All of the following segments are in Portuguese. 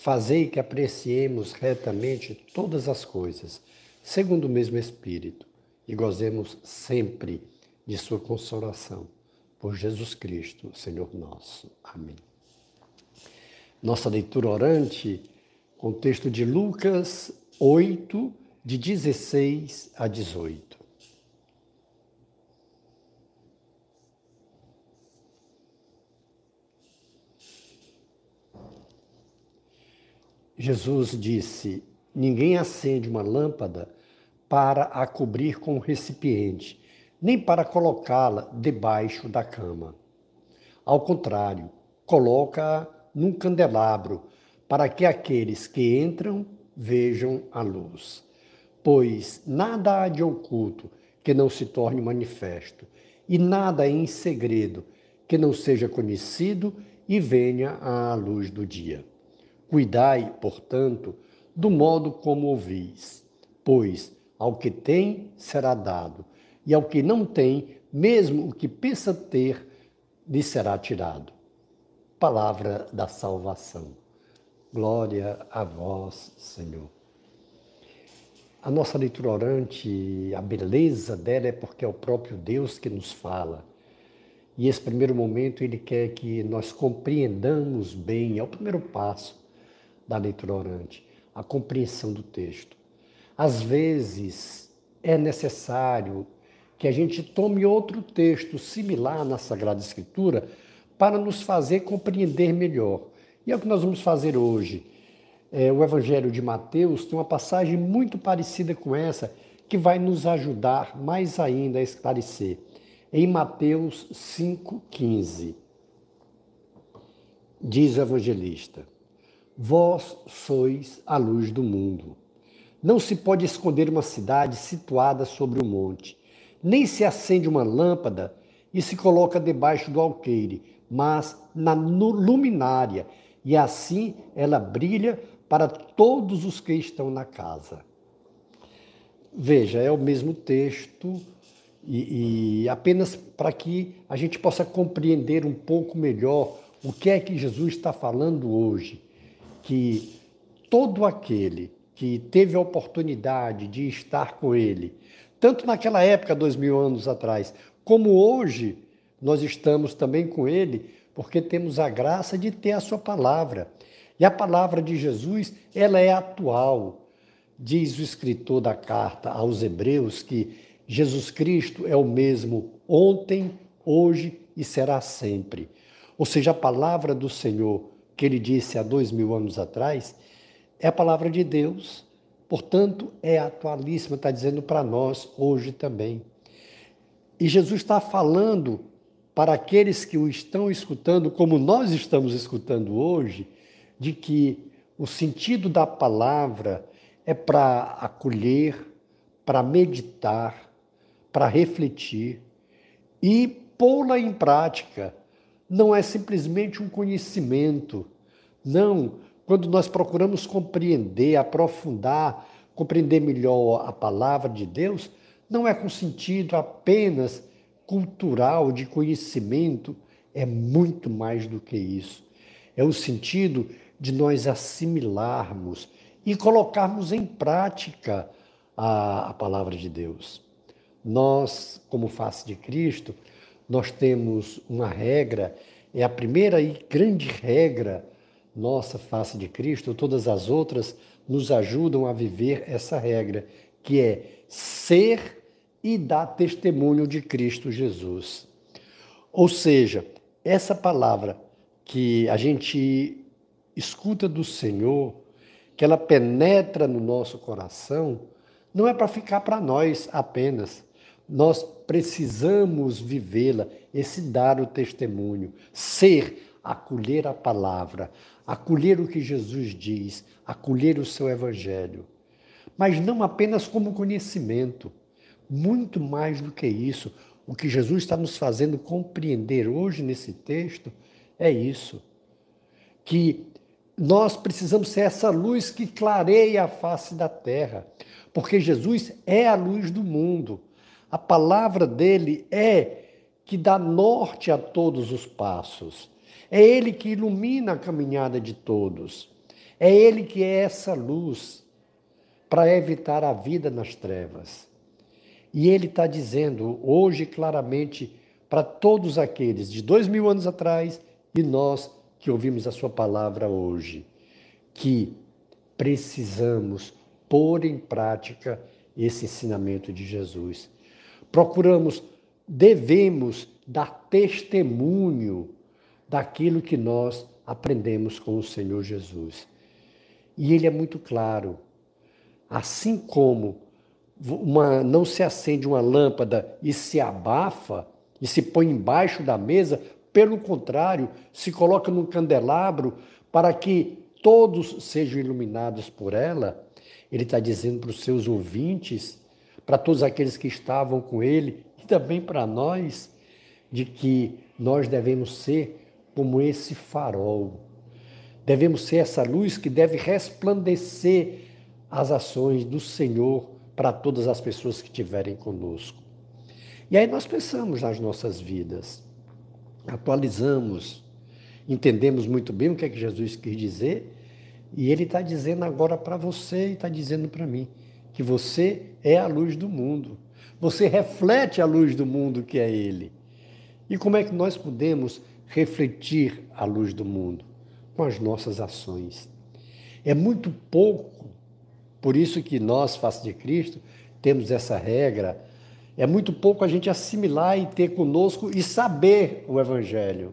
Fazei que apreciemos retamente todas as coisas, segundo o mesmo Espírito, e gozemos sempre de Sua consolação. Por Jesus Cristo, Senhor nosso. Amém. Nossa leitura orante, contexto de Lucas 8, de 16 a 18. Jesus disse: Ninguém acende uma lâmpada para a cobrir com um recipiente, nem para colocá-la debaixo da cama. Ao contrário, coloca-a num candelabro, para que aqueles que entram vejam a luz. Pois nada há de oculto que não se torne manifesto, e nada em segredo que não seja conhecido e venha à luz do dia. Cuidai, portanto, do modo como ouvis, pois ao que tem será dado, e ao que não tem, mesmo o que pensa ter, lhe será tirado. Palavra da salvação. Glória a vós, Senhor. A nossa leitura orante, a beleza dela é porque é o próprio Deus que nos fala. E esse primeiro momento ele quer que nós compreendamos bem, é o primeiro passo da leitura orante, a compreensão do texto. Às vezes é necessário que a gente tome outro texto similar na Sagrada Escritura para nos fazer compreender melhor. E é o que nós vamos fazer hoje. É, o Evangelho de Mateus tem uma passagem muito parecida com essa, que vai nos ajudar mais ainda a esclarecer. Em Mateus 5,15, diz o evangelista: Vós sois a luz do mundo. Não se pode esconder uma cidade situada sobre um monte, nem se acende uma lâmpada e se coloca debaixo do alqueire, mas na luminária, e assim ela brilha para todos os que estão na casa. Veja, é o mesmo texto, e, e apenas para que a gente possa compreender um pouco melhor o que é que Jesus está falando hoje que todo aquele que teve a oportunidade de estar com ele, tanto naquela época, dois mil anos atrás, como hoje, nós estamos também com ele, porque temos a graça de ter a sua palavra. E a palavra de Jesus, ela é atual. Diz o escritor da carta aos Hebreus que Jesus Cristo é o mesmo ontem, hoje e será sempre. Ou seja, a palavra do Senhor que ele disse há dois mil anos atrás, é a palavra de Deus, portanto, é atualíssima, está dizendo para nós hoje também. E Jesus está falando para aqueles que o estão escutando, como nós estamos escutando hoje, de que o sentido da palavra é para acolher, para meditar, para refletir e pô-la em prática não é simplesmente um conhecimento. Não, quando nós procuramos compreender, aprofundar, compreender melhor a palavra de Deus, não é com sentido apenas cultural de conhecimento, é muito mais do que isso. É o sentido de nós assimilarmos e colocarmos em prática a, a palavra de Deus. Nós, como face de Cristo, nós temos uma regra, é a primeira e grande regra nossa face de Cristo, todas as outras nos ajudam a viver essa regra, que é ser e dar testemunho de Cristo Jesus. Ou seja, essa palavra que a gente escuta do Senhor, que ela penetra no nosso coração, não é para ficar para nós apenas, nós precisamos vivê-la, esse dar o testemunho, ser, acolher a palavra, acolher o que Jesus diz, acolher o seu evangelho. mas não apenas como conhecimento. Muito mais do que isso, o que Jesus está nos fazendo compreender hoje nesse texto é isso: que nós precisamos ser essa luz que clareia a face da terra, porque Jesus é a luz do mundo. A palavra dele é que dá norte a todos os passos. É ele que ilumina a caminhada de todos. É ele que é essa luz para evitar a vida nas trevas. E ele está dizendo hoje claramente para todos aqueles de dois mil anos atrás e nós que ouvimos a Sua palavra hoje, que precisamos pôr em prática esse ensinamento de Jesus. Procuramos, devemos dar testemunho daquilo que nós aprendemos com o Senhor Jesus. E ele é muito claro. Assim como uma, não se acende uma lâmpada e se abafa e se põe embaixo da mesa pelo contrário, se coloca num candelabro para que todos sejam iluminados por ela. Ele está dizendo para os seus ouvintes, para todos aqueles que estavam com ele e também para nós, de que nós devemos ser como esse farol. Devemos ser essa luz que deve resplandecer as ações do Senhor para todas as pessoas que estiverem conosco. E aí nós pensamos nas nossas vidas atualizamos, entendemos muito bem o que é que Jesus quis dizer, e ele está dizendo agora para você e está dizendo para mim que você é a luz do mundo. Você reflete a luz do mundo que é Ele. E como é que nós podemos refletir a luz do mundo? Com as nossas ações. É muito pouco, por isso que nós, face de Cristo, temos essa regra é muito pouco a gente assimilar e ter conosco e saber o Evangelho.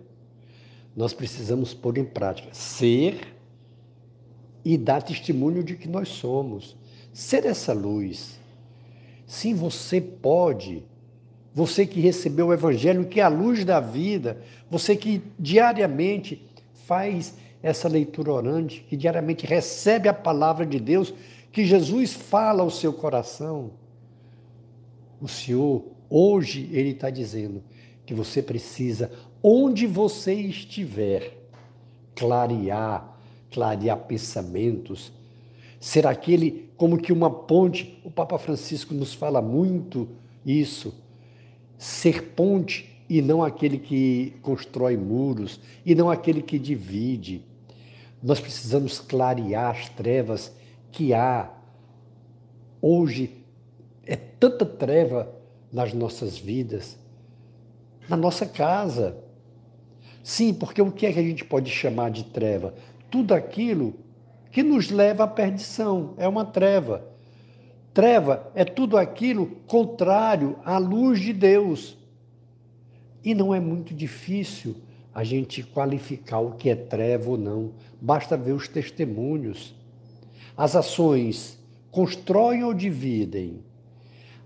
Nós precisamos pôr em prática, ser e dar testemunho de que nós somos. Ser essa luz. Sim, você pode. Você que recebeu o Evangelho, que é a luz da vida, você que diariamente faz essa leitura orante, que diariamente recebe a palavra de Deus, que Jesus fala ao seu coração o Senhor, hoje, Ele está dizendo que você precisa, onde você estiver, clarear, clarear pensamentos, ser aquele como que uma ponte. O Papa Francisco nos fala muito isso. Ser ponte e não aquele que constrói muros, e não aquele que divide. Nós precisamos clarear as trevas que há hoje é tanta treva nas nossas vidas, na nossa casa. Sim, porque o que é que a gente pode chamar de treva? Tudo aquilo que nos leva à perdição é uma treva. Treva é tudo aquilo contrário à luz de Deus. E não é muito difícil a gente qualificar o que é treva ou não. Basta ver os testemunhos. As ações constroem ou dividem?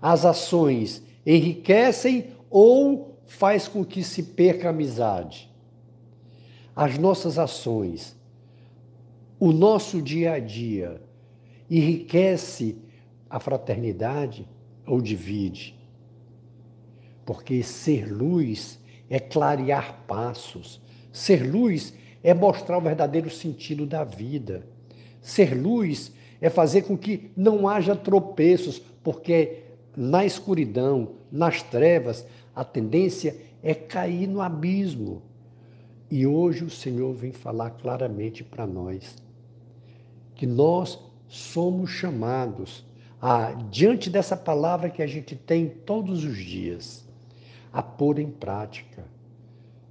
as ações enriquecem ou faz com que se perca a amizade. As nossas ações, o nosso dia a dia, enriquece a fraternidade ou divide? Porque ser luz é clarear passos, ser luz é mostrar o verdadeiro sentido da vida. Ser luz é fazer com que não haja tropeços, porque na escuridão, nas trevas, a tendência é cair no abismo. E hoje o Senhor vem falar claramente para nós que nós somos chamados a, diante dessa palavra que a gente tem todos os dias, a pôr em prática.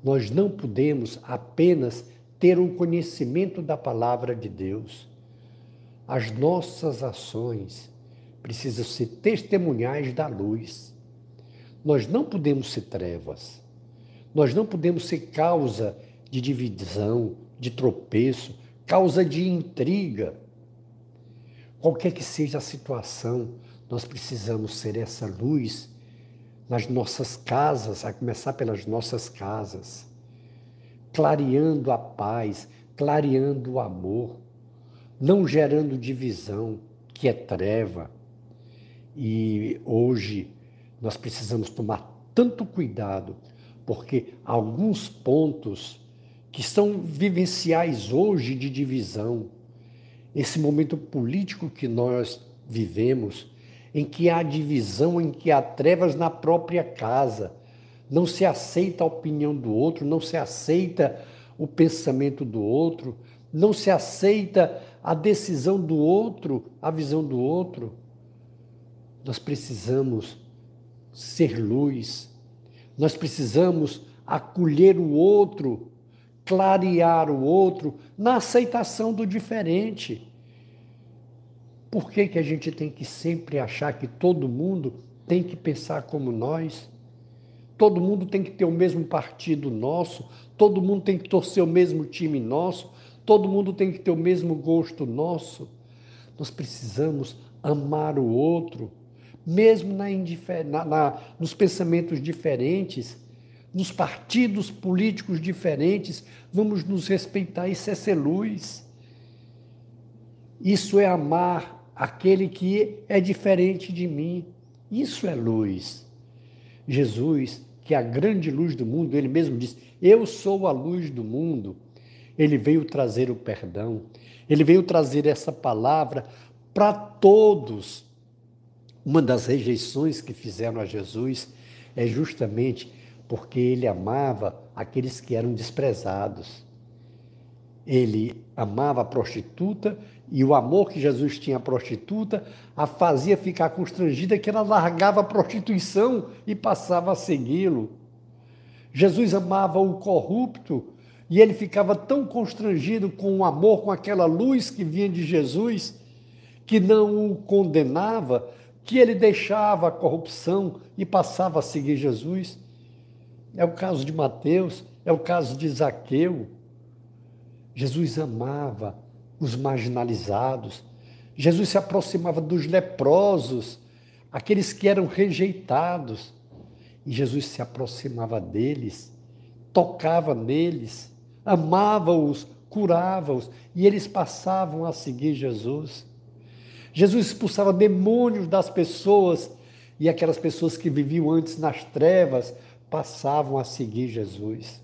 Nós não podemos apenas ter um conhecimento da palavra de Deus. As nossas ações, precisam ser testemunhais da luz. Nós não podemos ser trevas. Nós não podemos ser causa de divisão, de tropeço, causa de intriga. Qualquer que seja a situação, nós precisamos ser essa luz nas nossas casas, a começar pelas nossas casas, clareando a paz, clareando o amor, não gerando divisão, que é treva. E hoje nós precisamos tomar tanto cuidado, porque alguns pontos que são vivenciais hoje de divisão, esse momento político que nós vivemos, em que há divisão, em que há trevas na própria casa, não se aceita a opinião do outro, não se aceita o pensamento do outro, não se aceita a decisão do outro, a visão do outro. Nós precisamos ser luz, nós precisamos acolher o outro, clarear o outro na aceitação do diferente. Por que, que a gente tem que sempre achar que todo mundo tem que pensar como nós? todo mundo tem que ter o mesmo partido nosso, todo mundo tem que torcer o mesmo time nosso, todo mundo tem que ter o mesmo gosto nosso. Nós precisamos amar o outro, mesmo na, na, na, nos pensamentos diferentes, nos partidos políticos diferentes, vamos nos respeitar. Isso é ser luz. Isso é amar aquele que é diferente de mim. Isso é luz. Jesus que é a grande luz do mundo, ele mesmo diz: Eu sou a luz do mundo. Ele veio trazer o perdão, ele veio trazer essa palavra para todos. Uma das rejeições que fizeram a Jesus é justamente porque ele amava aqueles que eram desprezados. Ele amava a prostituta e o amor que Jesus tinha à prostituta a fazia ficar constrangida que ela largava a prostituição e passava a segui-lo. Jesus amava o corrupto e ele ficava tão constrangido com o amor, com aquela luz que vinha de Jesus, que não o condenava, que ele deixava a corrupção e passava a seguir Jesus. É o caso de Mateus, é o caso de Zaqueu. Jesus amava os marginalizados. Jesus se aproximava dos leprosos, aqueles que eram rejeitados. E Jesus se aproximava deles, tocava neles, amava-os, curava-os, e eles passavam a seguir Jesus. Jesus expulsava demônios das pessoas, e aquelas pessoas que viviam antes nas trevas passavam a seguir Jesus.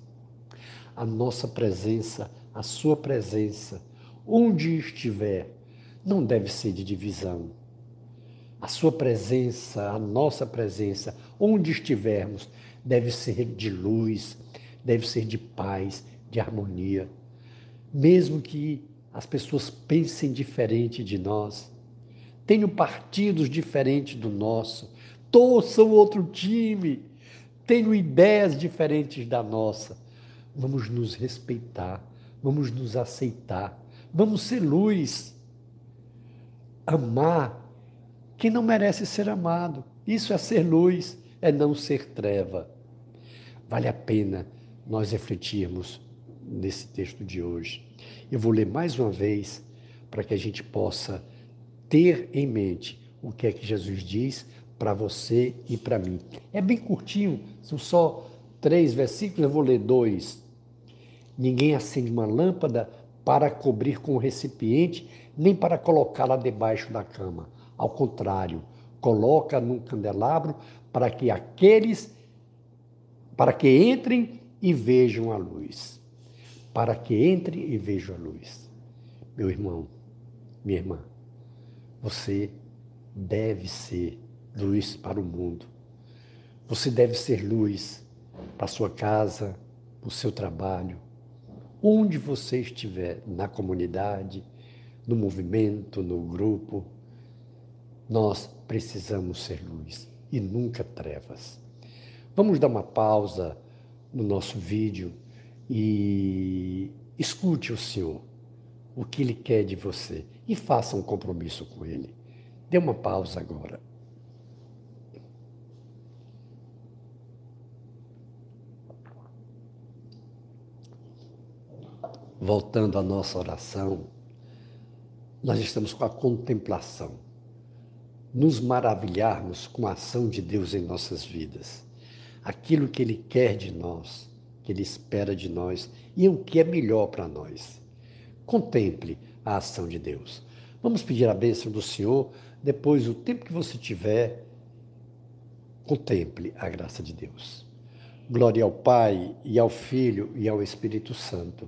A nossa presença, a sua presença, onde estiver, não deve ser de divisão. A sua presença, a nossa presença, onde estivermos, deve ser de luz, deve ser de paz, de harmonia. Mesmo que as pessoas pensem diferente de nós, tenham partidos diferentes do nosso, torçam outro time, tenham ideias diferentes da nossa, vamos nos respeitar, vamos nos aceitar Vamos ser luz. Amar quem não merece ser amado. Isso é ser luz, é não ser treva. Vale a pena nós refletirmos nesse texto de hoje. Eu vou ler mais uma vez para que a gente possa ter em mente o que é que Jesus diz para você e para mim. É bem curtinho, são só três versículos, eu vou ler dois. Ninguém acende uma lâmpada para cobrir com o recipiente, nem para colocá-la debaixo da cama. Ao contrário, coloca num candelabro para que aqueles para que entrem e vejam a luz. Para que entrem e vejam a luz. Meu irmão, minha irmã, você deve ser luz para o mundo. Você deve ser luz para sua casa, para o seu trabalho, onde você estiver, na comunidade, no movimento, no grupo, nós precisamos ser luz e nunca trevas. Vamos dar uma pausa no nosso vídeo e escute o Senhor, o que Ele quer de você e faça um compromisso com Ele. Dê uma pausa agora. Voltando à nossa oração, nós estamos com a contemplação, nos maravilharmos com a ação de Deus em nossas vidas, aquilo que Ele quer de nós, que Ele espera de nós e o que é melhor para nós. Contemple a ação de Deus. Vamos pedir a bênção do Senhor. Depois, o tempo que você tiver, contemple a graça de Deus. Glória ao Pai, e ao Filho, e ao Espírito Santo,